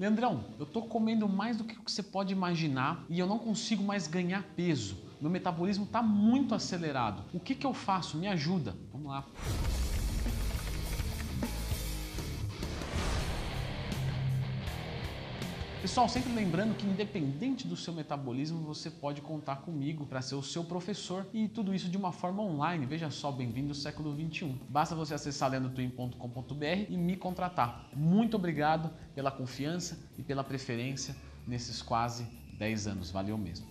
Leandrão, eu tô comendo mais do que você pode imaginar e eu não consigo mais ganhar peso. Meu metabolismo está muito acelerado. O que, que eu faço? Me ajuda. Vamos lá. Pessoal, sempre lembrando que independente do seu metabolismo, você pode contar comigo para ser o seu professor e tudo isso de uma forma online. Veja só, bem-vindo ao século 21. Basta você acessar leandrotwin.com.br e me contratar. Muito obrigado pela confiança e pela preferência nesses quase 10 anos. Valeu mesmo.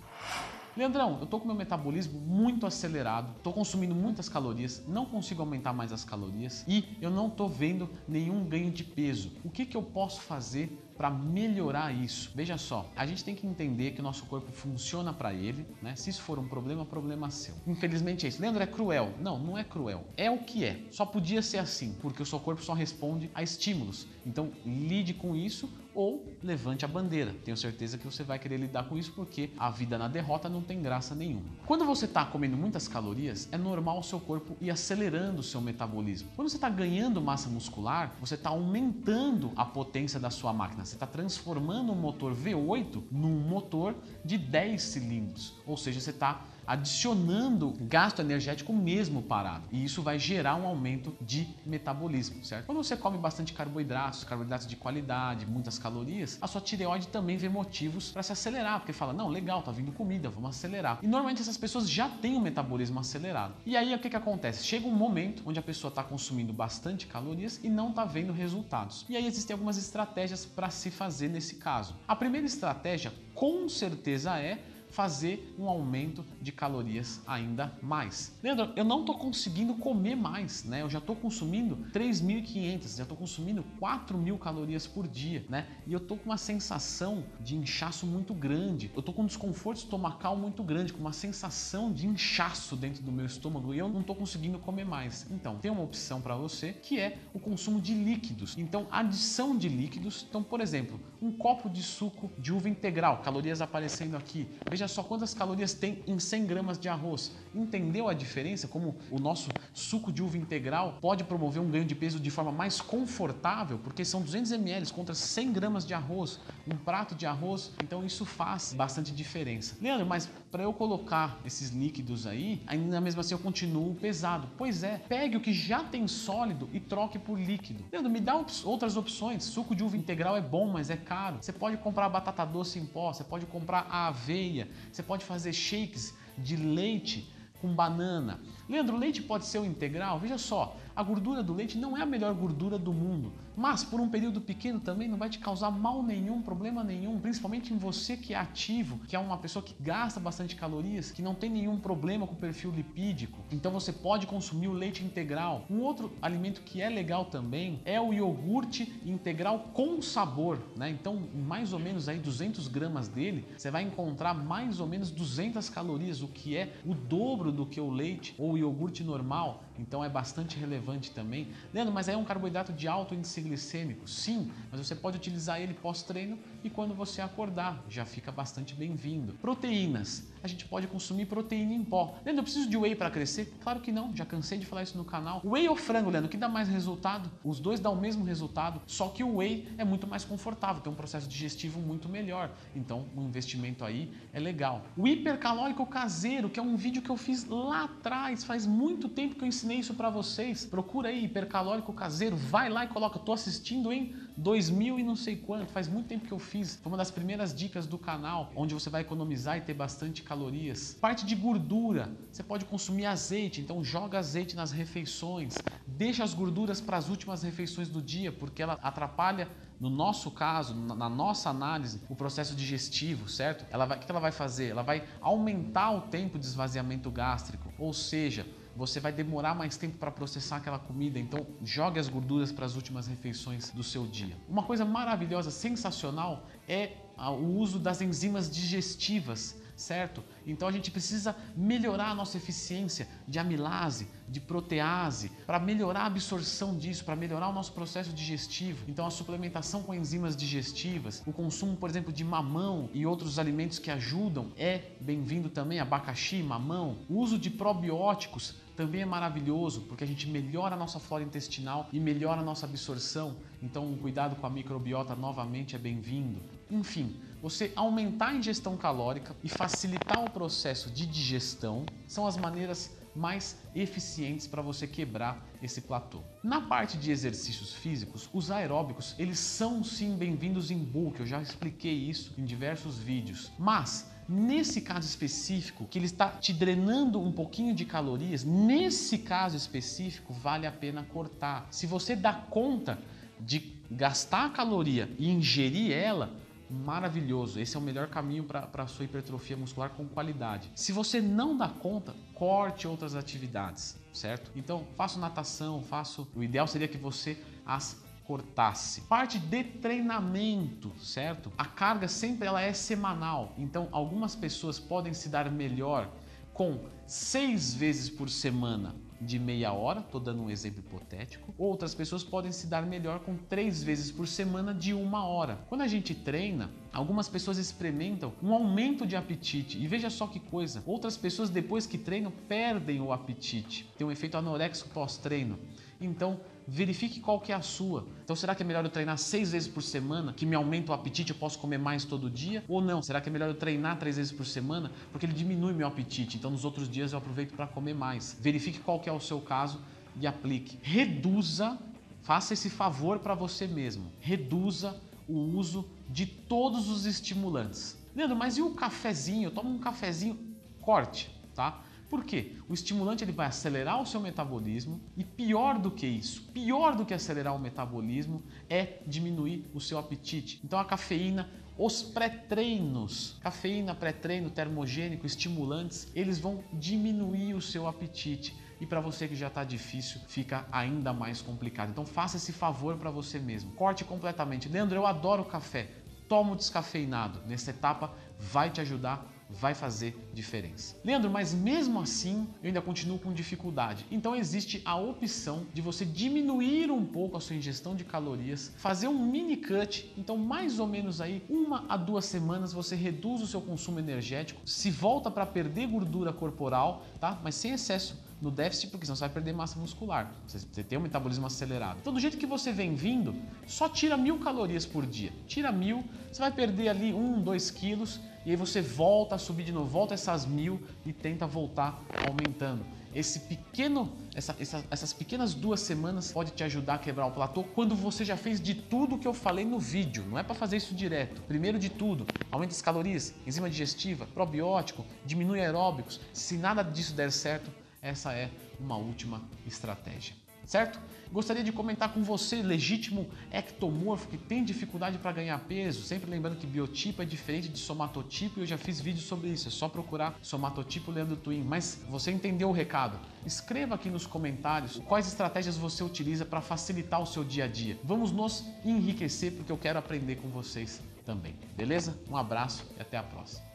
Leandrão, eu tô com meu metabolismo muito acelerado, tô consumindo muitas calorias, não consigo aumentar mais as calorias e eu não tô vendo nenhum ganho de peso. O que, que eu posso fazer para melhorar isso. Veja só, a gente tem que entender que o nosso corpo funciona para ele, né? Se isso for um problema, problema seu. Infelizmente é isso. Leandro, é cruel. Não, não é cruel. É o que é. Só podia ser assim, porque o seu corpo só responde a estímulos. Então, lide com isso ou levante a bandeira. Tenho certeza que você vai querer lidar com isso porque a vida na derrota não tem graça nenhuma. Quando você está comendo muitas calorias, é normal o seu corpo ir acelerando o seu metabolismo. Quando você está ganhando massa muscular, você está aumentando a potência da sua máquina. Você está transformando um motor V8 num motor de 10 cilindros. Ou seja, você está adicionando gasto energético mesmo parado. E isso vai gerar um aumento de metabolismo, certo? Quando você come bastante carboidratos, carboidratos de qualidade, muitas calorias, a sua tireoide também vê motivos para se acelerar, porque fala: não, legal, tá vindo comida, vamos acelerar. E normalmente essas pessoas já têm um metabolismo acelerado. E aí o que, que acontece? Chega um momento onde a pessoa está consumindo bastante calorias e não está vendo resultados. E aí existem algumas estratégias para se fazer nesse caso. A primeira estratégia, com certeza, é fazer um aumento de calorias ainda mais. Leandro, eu não estou conseguindo comer mais, né? Eu já estou consumindo 3.500, já estou consumindo 4.000 calorias por dia, né? E eu estou com uma sensação de inchaço muito grande. Eu estou com um desconforto estomacal muito grande, com uma sensação de inchaço dentro do meu estômago e eu não estou conseguindo comer mais. Então, tem uma opção para você que é o consumo de líquidos. Então, adição de líquidos. Então, por exemplo, um copo de suco de uva integral, calorias aparecendo aqui. Veja só quantas calorias tem em 100 gramas de arroz. Entendeu a diferença? Como o nosso suco de uva integral pode promover um ganho de peso de forma mais confortável, porque são 200 ml contra 100 gramas de arroz, um prato de arroz. Então isso faz bastante diferença. Leandro, mas para eu colocar esses líquidos aí, ainda mesmo assim eu continuo pesado. Pois é, pegue o que já tem sólido e troque por líquido. Leandro, me dá outras opções. Suco de uva integral é bom, mas é caro. Você pode comprar batata doce em pó, você pode comprar a aveia, você pode fazer shakes de leite com banana. Leandro, o leite pode ser o integral? Veja só, a gordura do leite não é a melhor gordura do mundo, mas por um período pequeno também não vai te causar mal nenhum, problema nenhum, principalmente em você que é ativo, que é uma pessoa que gasta bastante calorias, que não tem nenhum problema com o perfil lipídico. Então você pode consumir o leite integral. Um outro alimento que é legal também é o iogurte integral com sabor, né? Então, mais ou menos aí 200 gramas dele, você vai encontrar mais ou menos 200 calorias, o que é o dobro do que o leite ou iogurte normal. Então é bastante relevante também. Leandro, mas aí é um carboidrato de alto índice glicêmico? Sim, mas você pode utilizar ele pós-treino e quando você acordar, já fica bastante bem-vindo. Proteínas. A gente pode consumir proteína em pó. Leandro, eu preciso de whey para crescer? Claro que não, já cansei de falar isso no canal. Whey ou frango, Leandro, que dá mais resultado? Os dois dão o mesmo resultado, só que o whey é muito mais confortável, tem um processo digestivo muito melhor. Então, um investimento aí é legal. O hipercalórico caseiro, que é um vídeo que eu fiz lá atrás, faz muito tempo que eu ensinei isso para vocês. Procura aí hipercalórico caseiro, vai lá e coloca. Tô assistindo em 2000 e não sei quanto, faz muito tempo que eu fiz. Foi uma das primeiras dicas do canal, onde você vai economizar e ter bastante calorias. Parte de gordura, você pode consumir azeite, então joga azeite nas refeições. Deixa as gorduras para as últimas refeições do dia, porque ela atrapalha no nosso caso, na nossa análise, o processo digestivo, certo? Ela vai, o que ela vai fazer? Ela vai aumentar o tempo de esvaziamento gástrico, ou seja, você vai demorar mais tempo para processar aquela comida, então jogue as gorduras para as últimas refeições do seu dia. Uma coisa maravilhosa, sensacional é o uso das enzimas digestivas certo? Então a gente precisa melhorar a nossa eficiência de amilase, de protease, para melhorar a absorção disso, para melhorar o nosso processo digestivo. Então a suplementação com enzimas digestivas, o consumo, por exemplo, de mamão e outros alimentos que ajudam é bem-vindo também, abacaxi, mamão. O uso de probióticos também é maravilhoso porque a gente melhora a nossa flora intestinal e melhora a nossa absorção. Então, um cuidado com a microbiota novamente é bem-vindo. Enfim, você aumentar a ingestão calórica e facilitar o processo de digestão são as maneiras mais eficientes para você quebrar esse platô. Na parte de exercícios físicos, os aeróbicos, eles são sim bem-vindos em bulk, eu já expliquei isso em diversos vídeos. Mas Nesse caso específico, que ele está te drenando um pouquinho de calorias, nesse caso específico, vale a pena cortar. Se você dá conta de gastar a caloria e ingerir ela, maravilhoso. Esse é o melhor caminho para a sua hipertrofia muscular com qualidade. Se você não dá conta, corte outras atividades, certo? Então, faço natação, faço. O ideal seria que você as cortasse. Parte de treinamento, certo? A carga sempre ela é semanal. Então, algumas pessoas podem se dar melhor com seis vezes por semana de meia hora, estou dando um exemplo hipotético. Outras pessoas podem se dar melhor com três vezes por semana de uma hora. Quando a gente treina, algumas pessoas experimentam um aumento de apetite e veja só que coisa. Outras pessoas depois que treinam perdem o apetite, tem um efeito anoréxico pós-treino. Então verifique qual que é a sua. Então, será que é melhor eu treinar seis vezes por semana, que me aumenta o apetite, eu posso comer mais todo dia? Ou não? Será que é melhor eu treinar três vezes por semana, porque ele diminui meu apetite? Então, nos outros dias eu aproveito para comer mais. Verifique qual que é o seu caso e aplique. Reduza, faça esse favor para você mesmo. Reduza o uso de todos os estimulantes. Leandro, mas e o cafezinho? Eu tomo um cafezinho, corte, tá? Por quê? O estimulante ele vai acelerar o seu metabolismo e pior do que isso, pior do que acelerar o metabolismo é diminuir o seu apetite. Então a cafeína, os pré-treinos, cafeína, pré-treino, termogênico, estimulantes, eles vão diminuir o seu apetite. E para você que já está difícil, fica ainda mais complicado. Então faça esse favor para você mesmo. Corte completamente. Leandro, eu adoro café. Toma o descafeinado. Nessa etapa vai te ajudar vai fazer diferença. Leandro, mas mesmo assim eu ainda continuo com dificuldade. Então existe a opção de você diminuir um pouco a sua ingestão de calorias, fazer um mini cut. Então, mais ou menos aí, uma a duas semanas você reduz o seu consumo energético, se volta para perder gordura corporal, tá? Mas sem excesso no déficit, porque senão você vai perder massa muscular. Você tem um metabolismo acelerado. Então, do jeito que você vem vindo, só tira mil calorias por dia. Tira mil, você vai perder ali um, dois quilos e aí você volta a subir de novo, volta essas mil e tenta voltar aumentando. Esse pequeno, essa, essa, essas pequenas duas semanas pode te ajudar a quebrar o platô quando você já fez de tudo que eu falei no vídeo. Não é para fazer isso direto. Primeiro de tudo, aumenta as calorias, enzima digestiva, probiótico, diminui aeróbicos. Se nada disso der certo, essa é uma última estratégia certo? Gostaria de comentar com você, legítimo ectomorfo que tem dificuldade para ganhar peso, sempre lembrando que biotipo é diferente de somatotipo e eu já fiz vídeo sobre isso, é só procurar somatotipo Leandro Twin. Mas você entendeu o recado? Escreva aqui nos comentários quais estratégias você utiliza para facilitar o seu dia a dia. Vamos nos enriquecer porque eu quero aprender com vocês também, beleza? Um abraço e até a próxima.